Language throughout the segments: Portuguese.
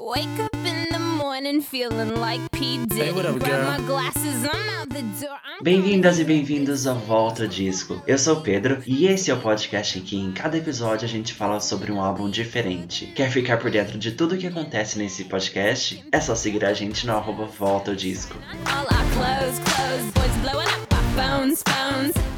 Wake up in the morning feeling like P. Diddy. Hey, what up, Grab girl? my glasses, I'm out the door. Bem-vindas e bem-vindos ao Volta Disco. Eu sou o Pedro e esse é o podcast em que em cada episódio a gente fala sobre um álbum diferente. Quer ficar por dentro de tudo o que acontece nesse podcast? É só seguir a gente no arroba Volta Disco. all our clothes, clothes. Boys blowing up our phones, phones.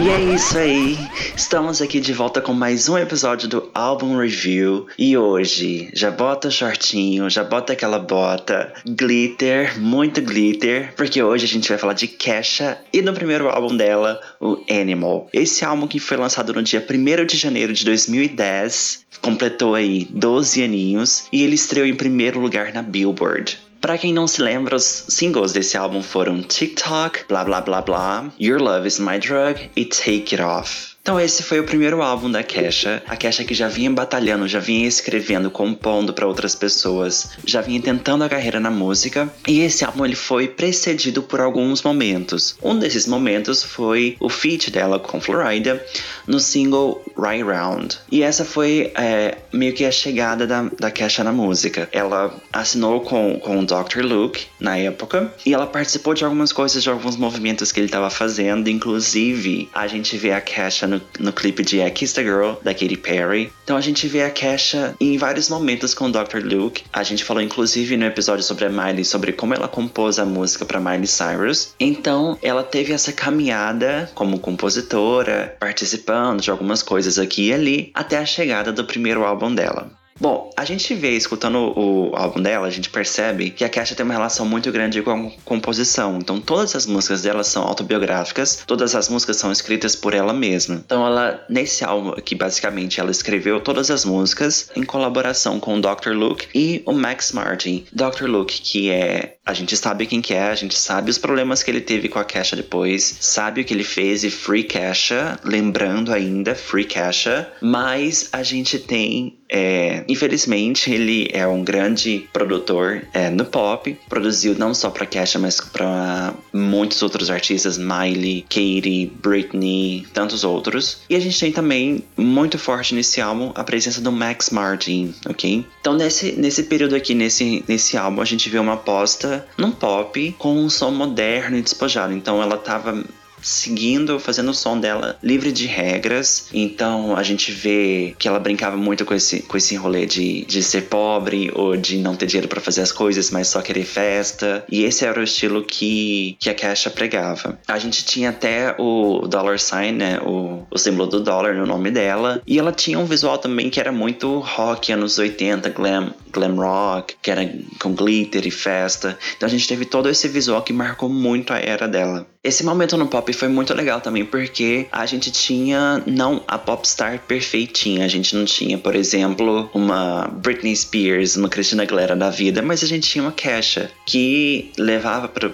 E é isso aí, estamos aqui de volta com mais um episódio do Álbum Review e hoje já bota shortinho, já bota aquela bota, glitter, muito glitter, porque hoje a gente vai falar de Kesha e no primeiro álbum dela, o Animal. Esse álbum que foi lançado no dia 1 de janeiro de 2010, completou aí 12 aninhos e ele estreou em primeiro lugar na Billboard. Pra quem não se lembra, os singles desse álbum foram TikTok, Blá Blá Blá Blá, Your Love Is My Drug e Take It Off. Então esse foi o primeiro álbum da Kesha, a Kesha que já vinha batalhando, já vinha escrevendo, compondo para outras pessoas, já vinha tentando a carreira na música, e esse álbum ele foi precedido por alguns momentos. Um desses momentos foi o feat dela com Florida no single Right Round. E essa foi é, meio que a chegada da, da Kesha na música. Ela assinou com, com o Dr. Luke na época, e ela participou de algumas coisas, de alguns movimentos que ele estava fazendo, inclusive a gente vê a Kesha no, no clipe de I Kiss the Girl, da Katy Perry. Então a gente vê a Kesha em vários momentos com o Dr. Luke. A gente falou inclusive no episódio sobre a Miley, sobre como ela compôs a música para Miley Cyrus. Então ela teve essa caminhada como compositora, participando de algumas coisas aqui e ali, até a chegada do primeiro álbum dela. Bom, a gente vê, escutando o álbum dela, a gente percebe que a Kesha tem uma relação muito grande com a composição. Então, todas as músicas dela são autobiográficas, todas as músicas são escritas por ela mesma. Então, ela, nesse álbum aqui, basicamente, ela escreveu todas as músicas em colaboração com o Dr. Luke e o Max Martin. Dr. Luke, que é. A gente sabe quem que é, a gente sabe os problemas que ele teve com a Kesha depois, sabe o que ele fez e Free Kesha, lembrando ainda, Free Kesha, mas a gente tem é, infelizmente, ele é um grande produtor é, no pop. Produziu não só para Kesha, mas para muitos outros artistas, Miley, Katy, Britney, tantos outros. E a gente tem também muito forte nesse álbum a presença do Max Martin, ok? Então nesse, nesse período aqui, nesse, nesse álbum, a gente vê uma aposta num pop com um som moderno e despojado. Então ela tava seguindo, fazendo o som dela livre de regras. Então a gente vê que ela brincava muito com esse, com esse rolê de, de ser pobre ou de não ter dinheiro para fazer as coisas, mas só querer festa. E esse era o estilo que, que a Kesha pregava. A gente tinha até o dollar sign, né? O, o símbolo do dólar no nome dela. E ela tinha um visual também que era muito rock, anos 80, glam, glam rock, que era com glitter e festa. Então a gente teve todo esse visual que marcou muito a era dela. Esse momento no pop foi muito legal também, porque a gente tinha não a popstar perfeitinha. A gente não tinha, por exemplo, uma Britney Spears, uma Christina Aguilera da vida, mas a gente tinha uma Kesha que levava pra,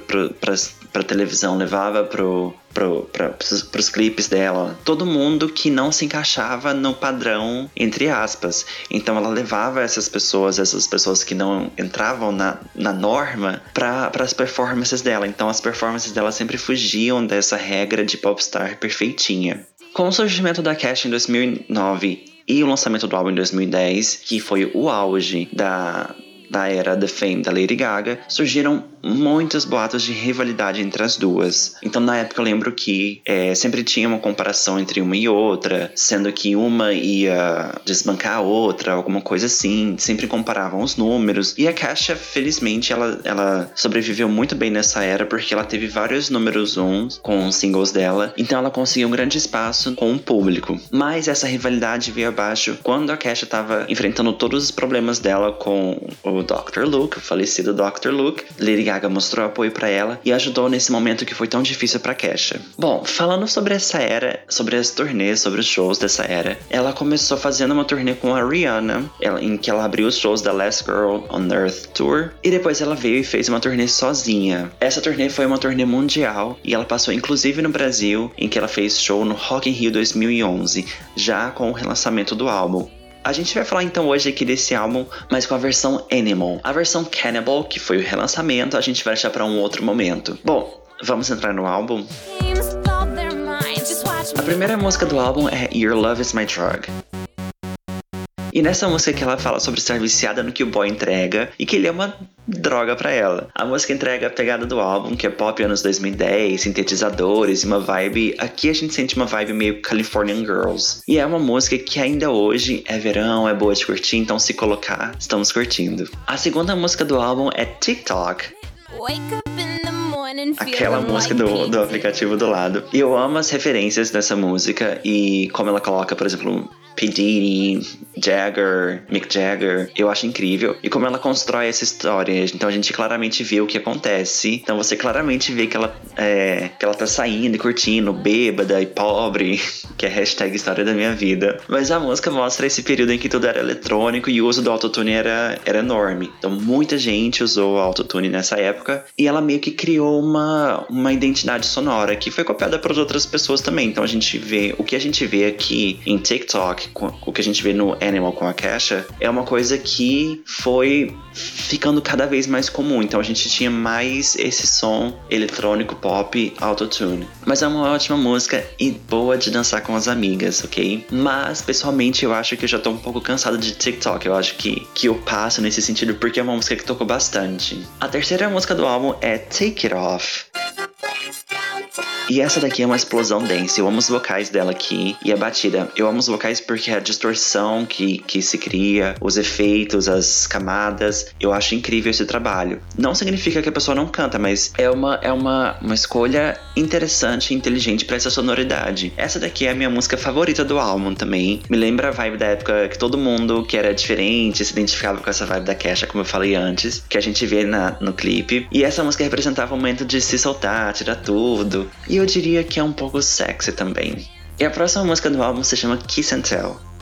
pra, televisão, levava pro, pro, pra, pros clipes dela. Todo mundo que não se encaixava no padrão, entre aspas. Então ela levava essas pessoas, essas pessoas que não entravam na, na norma, para as performances dela. Então as performances dela sempre fugiam dessa regra de popstar perfeitinha. Com o surgimento da Cash em 2009 e o lançamento do álbum em 2010, que foi o auge da, da era The Fame da Lady Gaga, surgiram muitos boatos de rivalidade entre as duas. Então, na época, eu lembro que é, sempre tinha uma comparação entre uma e outra, sendo que uma ia desbancar a outra, alguma coisa assim. Sempre comparavam os números. E a Caixa, felizmente, ela, ela sobreviveu muito bem nessa era, porque ela teve vários números uns com os singles dela. Então, ela conseguiu um grande espaço com o público. Mas essa rivalidade veio abaixo quando a Kesha estava enfrentando todos os problemas dela com o Dr. Luke, o falecido Dr. Luke. Lady Gaga mostrou apoio para ela e ajudou nesse momento que foi tão difícil para Kesha. Bom, falando sobre essa era, sobre as turnês, sobre os shows dessa era, ela começou fazendo uma turnê com a Rihanna, em que ela abriu os shows da Last Girl on Earth Tour, e depois ela veio e fez uma turnê sozinha. Essa turnê foi uma turnê mundial e ela passou inclusive no Brasil, em que ela fez show no Rock in Rio 2011, já com o relançamento do álbum. A gente vai falar então hoje aqui desse álbum, mas com a versão Animal. A versão Cannibal, que foi o relançamento, a gente vai deixar para um outro momento. Bom, vamos entrar no álbum? A me. primeira música do álbum é Your Love Is My Drug. E nessa música que ela fala sobre estar viciada no que o boy entrega e que ele é uma droga para ela. A música entrega a pegada do álbum, que é pop anos 2010, sintetizadores e uma vibe. Aqui a gente sente uma vibe meio Californian Girls. E é uma música que ainda hoje é verão, é boa de curtir, então se colocar, estamos curtindo. A segunda música do álbum é TikTok. Wake up in the morning Aquela música do, do aplicativo do lado. E eu amo as referências dessa música e como ela coloca, por exemplo, P. Diddy, Jagger, Mick Jagger. Eu acho incrível. E como ela constrói essa história. Então a gente claramente vê o que acontece. Então você claramente vê que ela, é, que ela tá saindo e curtindo, bêbada e pobre. Que é hashtag história da minha vida. Mas a música mostra esse período em que tudo era eletrônico e o uso do autotune era, era enorme. Então muita gente usou o autotune nessa época. E ela meio que criou uma, uma identidade sonora que foi copiada por outras pessoas também. Então a gente vê. O que a gente vê aqui em TikTok, o que a gente vê no Animal com a Kesha, é uma coisa que foi ficando cada vez mais comum. Então a gente tinha mais esse som eletrônico pop autotune. Mas é uma ótima música e boa de dançar com as amigas, ok? Mas pessoalmente eu acho que eu já tô um pouco cansado de TikTok. Eu acho que, que eu passo nesse sentido porque é uma música que tocou bastante. A terceira música do álbum é Take It Off. E essa daqui é uma explosão dance. Eu amo os vocais dela aqui e a batida. Eu amo os vocais porque a distorção que, que se cria, os efeitos, as camadas. Eu acho incrível esse trabalho. Não significa que a pessoa não canta, mas é uma, é uma, uma escolha interessante e inteligente para essa sonoridade. Essa daqui é a minha música favorita do álbum também. Me lembra a vibe da época que todo mundo que era diferente se identificava com essa vibe da Kesha, como eu falei antes, que a gente vê na, no clipe. E essa música representava o momento de se soltar, tirar tudo. E eu diria que é um pouco sexy também. E a próxima música do álbum se chama Kiss and Tell.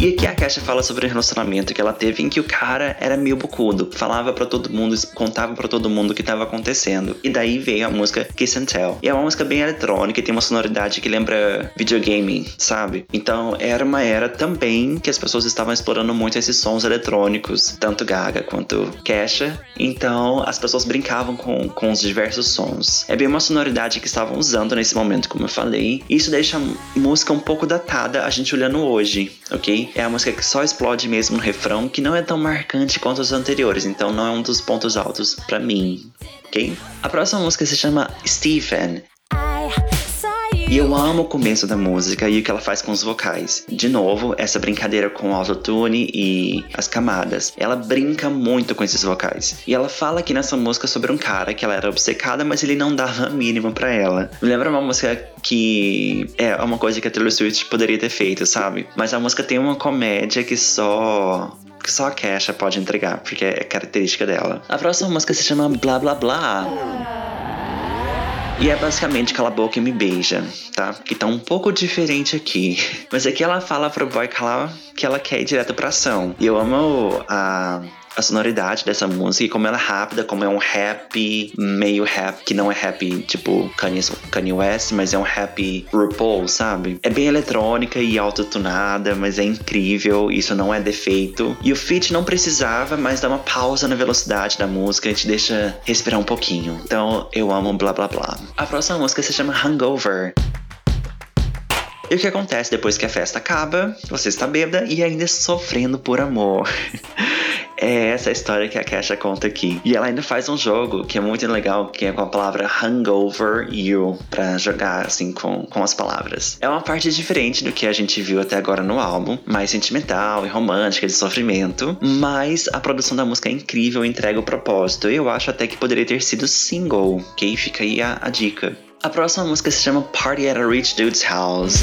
E aqui a Kesha fala sobre o relacionamento que ela teve em que o cara era meio bucudo, falava pra todo mundo, contava pra todo mundo o que tava acontecendo. E daí veio a música Kiss and Tell. E é uma música bem eletrônica e tem uma sonoridade que lembra videogame, sabe? Então era uma era também que as pessoas estavam explorando muito esses sons eletrônicos, tanto Gaga quanto Kesha. Então as pessoas brincavam com, com os diversos sons. É bem uma sonoridade que estavam usando nesse momento, como eu falei. Isso deixa a música um pouco datada a gente olhando hoje, ok? É a música que só explode mesmo no refrão, que não é tão marcante quanto os anteriores, então não é um dos pontos altos pra mim, ok? A próxima música se chama Stephen. E eu amo o começo da música e o que ela faz com os vocais. De novo, essa brincadeira com o autotune e as camadas. Ela brinca muito com esses vocais. E ela fala aqui nessa música sobre um cara que ela era obcecada, mas ele não dava a mínima pra ela. Me lembra uma música que é uma coisa que a Taylor Swift poderia ter feito, sabe? Mas a música tem uma comédia que só que só a Kesha pode entregar, porque é característica dela. A próxima música se chama Blá Blá Blá. E é basicamente cala a boca e me beija, tá? Que tá um pouco diferente aqui. Mas aqui ela fala pro boy que ela quer ir direto pra ação. E eu amo a, a sonoridade dessa música e como ela é rápida, como é um rap, meio rap, que não é rap tipo Kanye, Kanye West, mas é um rap RuPaul, sabe? É bem eletrônica e autotunada, mas é incrível, isso não é defeito. E o feat não precisava, mas dá uma pausa na velocidade da música e te deixa respirar um pouquinho. Então eu amo blá blá blá. A próxima música se chama Hangover. E o que acontece depois que a festa acaba? Você está bêbada e ainda sofrendo por amor. É essa história que a Kesha conta aqui. E ela ainda faz um jogo que é muito legal, que é com a palavra Hangover You, pra jogar assim com, com as palavras. É uma parte diferente do que a gente viu até agora no álbum, mais sentimental e romântica, de sofrimento, mas a produção da música é incrível e entrega o propósito. Eu acho até que poderia ter sido single, ok? Fica aí a, a dica. A próxima música se chama Party at a Rich Dude's House.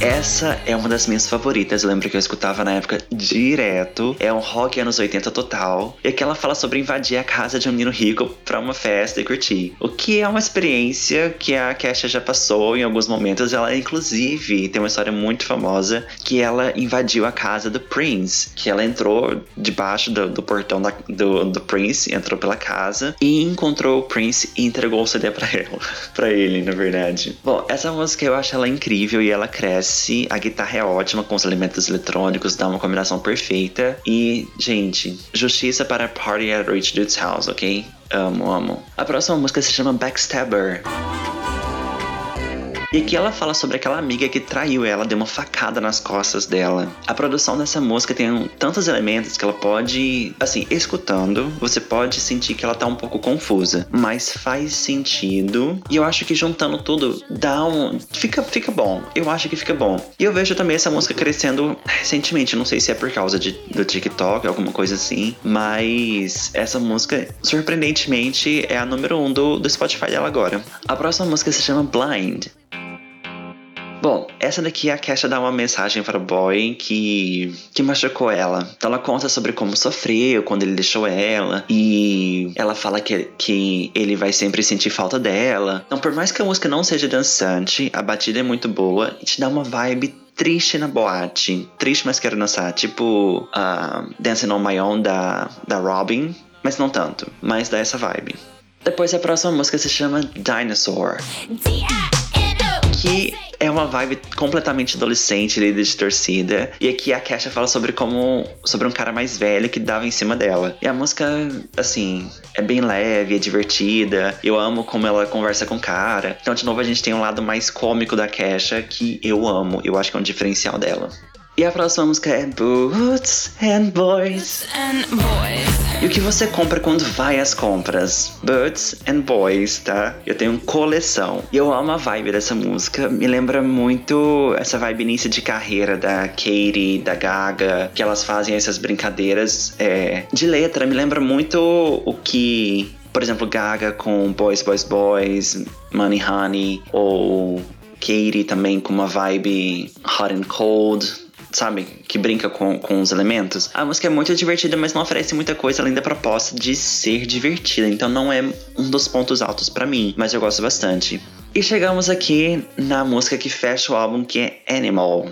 Essa é uma das minhas favoritas, eu lembro que eu escutava na época direto. É um rock anos 80 total. E que ela fala sobre invadir a casa de um menino rico pra uma festa e curtir. O que é uma experiência que a Kesha já passou em alguns momentos. Ela, inclusive, tem uma história muito famosa que ela invadiu a casa do Prince. Que ela entrou debaixo do, do portão da- do, do Prince, entrou pela casa e encontrou o Prince e entregou o CD pra ela. pra ele, na verdade. Bom, essa música eu acho ela incrível e ela cresce. A guitarra é ótima com os elementos eletrônicos, dá uma combinação perfeita. E, gente, justiça para Party at Rich Dude's House, ok? Amo, amo. A próxima música se chama Backstabber. E aqui ela fala sobre aquela amiga que traiu ela, deu uma facada nas costas dela. A produção dessa música tem tantos elementos que ela pode, assim, escutando, você pode sentir que ela tá um pouco confusa, mas faz sentido. E eu acho que juntando tudo dá um. Fica, fica bom. Eu acho que fica bom. E eu vejo também essa música crescendo recentemente. Não sei se é por causa de, do TikTok, alguma coisa assim. Mas essa música, surpreendentemente, é a número um do, do Spotify dela agora. A próxima música se chama Blind. Bom, essa daqui a Kesha dá uma mensagem para o boy que, que machucou ela. Então ela conta sobre como sofreu quando ele deixou ela. E ela fala que, que ele vai sempre sentir falta dela. Então, por mais que a música não seja dançante, a batida é muito boa e te dá uma vibe triste na boate. Triste, mas quero dançar. Tipo uh, Dancing on My Own da, da Robin. Mas não tanto. Mas dá essa vibe. Depois a próxima música se chama Dinosaur. Que é uma vibe completamente adolescente, líder de torcida. E aqui a Kesha fala sobre como. sobre um cara mais velho que dava em cima dela. E a música, assim, é bem leve, é divertida. Eu amo como ela conversa com o cara. Então, de novo, a gente tem um lado mais cômico da Kesha que eu amo. Eu acho que é um diferencial dela. E a próxima música é Boots and Boys. And boys. E o que você compra quando vai às compras? Birds and Boys, tá? Eu tenho coleção. E eu amo a vibe dessa música. Me lembra muito essa vibe início de carreira da Katie, da Gaga, que elas fazem essas brincadeiras é, de letra. Me lembra muito o que, por exemplo, Gaga com Boys, Boys, Boys, Money, Honey, ou Katie também com uma vibe hot and cold sabe? Que brinca com, com os elementos. A música é muito divertida, mas não oferece muita coisa além da proposta de ser divertida. Então não é um dos pontos altos para mim, mas eu gosto bastante. E chegamos aqui na música que fecha o álbum, que é Animal.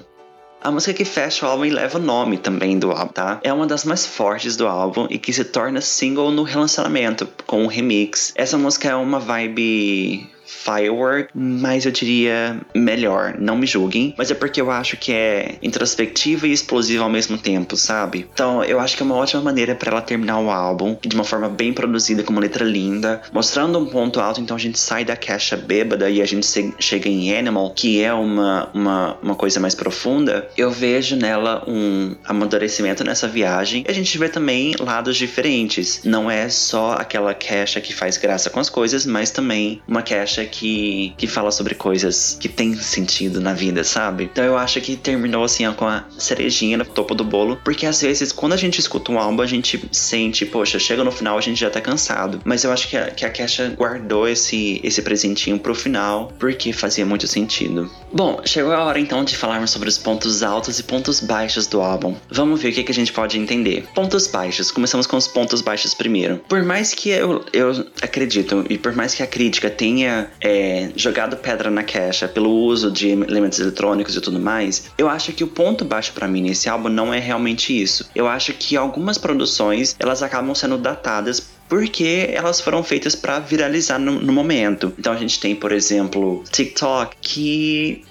A música que fecha o álbum e leva o nome também do álbum, tá? É uma das mais fortes do álbum e que se torna single no relacionamento, com um remix. Essa música é uma vibe Firework, mas eu diria melhor, não me julguem, mas é porque eu acho que é introspectiva e explosiva ao mesmo tempo, sabe? Então eu acho que é uma ótima maneira para ela terminar o álbum de uma forma bem produzida, com uma letra linda, mostrando um ponto alto, então a gente sai da caixa bêbada e a gente chega em Animal, que é uma, uma, uma coisa mais profunda. Eu vejo nela um amadurecimento nessa viagem e a gente vê também lados diferentes. Não é só aquela caixa que faz graça com as coisas, mas também uma caixa que, que fala sobre coisas que tem sentido na vida, sabe? Então eu acho que terminou assim ó, com a cerejinha no topo do bolo, porque às vezes quando a gente escuta um álbum a gente sente, poxa, chega no final a gente já tá cansado. Mas eu acho que a, que a Kesha guardou esse, esse presentinho pro final porque fazia muito sentido. Bom, chegou a hora então de falarmos sobre os pontos altos e pontos baixos do álbum. Vamos ver o que, que a gente pode entender. Pontos baixos. Começamos com os pontos baixos primeiro. Por mais que eu, eu acredito e por mais que a crítica tenha é, jogado pedra na caixa pelo uso de elementos eletrônicos e tudo mais, eu acho que o ponto baixo para mim nesse álbum não é realmente isso. Eu acho que algumas produções elas acabam sendo datadas porque elas foram feitas para viralizar no, no, momento. Então a gente tem, por exemplo, TikTok que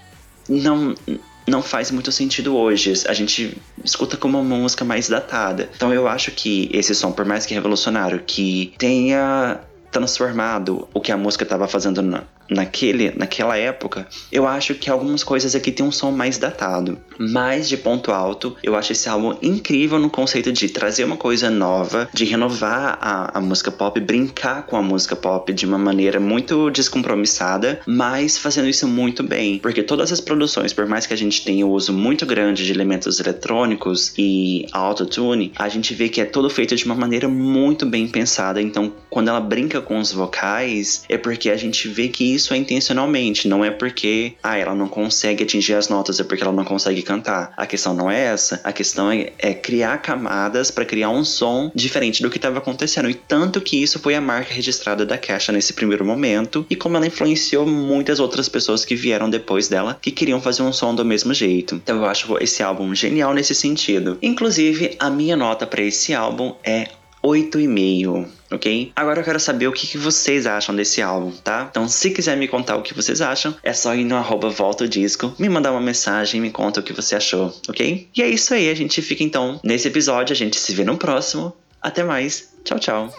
não não faz muito sentido hoje. A gente escuta como uma música mais datada. Então eu acho que esse som, por mais que revolucionário, que tenha transformado o que a música estava fazendo na, naquele, naquela época, eu acho que algumas coisas aqui tem um som mais datado. Mas de ponto alto, eu acho esse álbum incrível no conceito de trazer uma coisa nova, de renovar a, a música pop, brincar com a música pop de uma maneira muito descompromissada, mas fazendo isso muito bem. Porque todas as produções, por mais que a gente tenha o uso muito grande de elementos eletrônicos e autotune, a gente vê que é todo feito de uma maneira muito bem pensada. Então, quando ela brinca com os vocais, é porque a gente vê que isso é intencionalmente, não é porque ah, ela não consegue atingir as notas, é porque ela não consegue cantar. A questão não é essa, a questão é, é criar camadas para criar um som diferente do que estava acontecendo. E tanto que isso foi a marca registrada da Kesha nesse primeiro momento, e como ela influenciou muitas outras pessoas que vieram depois dela que queriam fazer um som do mesmo jeito. Então eu acho esse álbum genial nesse sentido. Inclusive, a minha nota para esse álbum é 8,5 ok? Agora eu quero saber o que, que, vocês acham desse álbum, tá? Então, se quiser me contar o que vocês acham, é só ir no arroba volta o disco, me mandar uma mensagem me conta o que você achou, ok? E é isso aí, a gente fica então nesse episódio, a gente se vê no próximo. Até mais, tchau, tchau.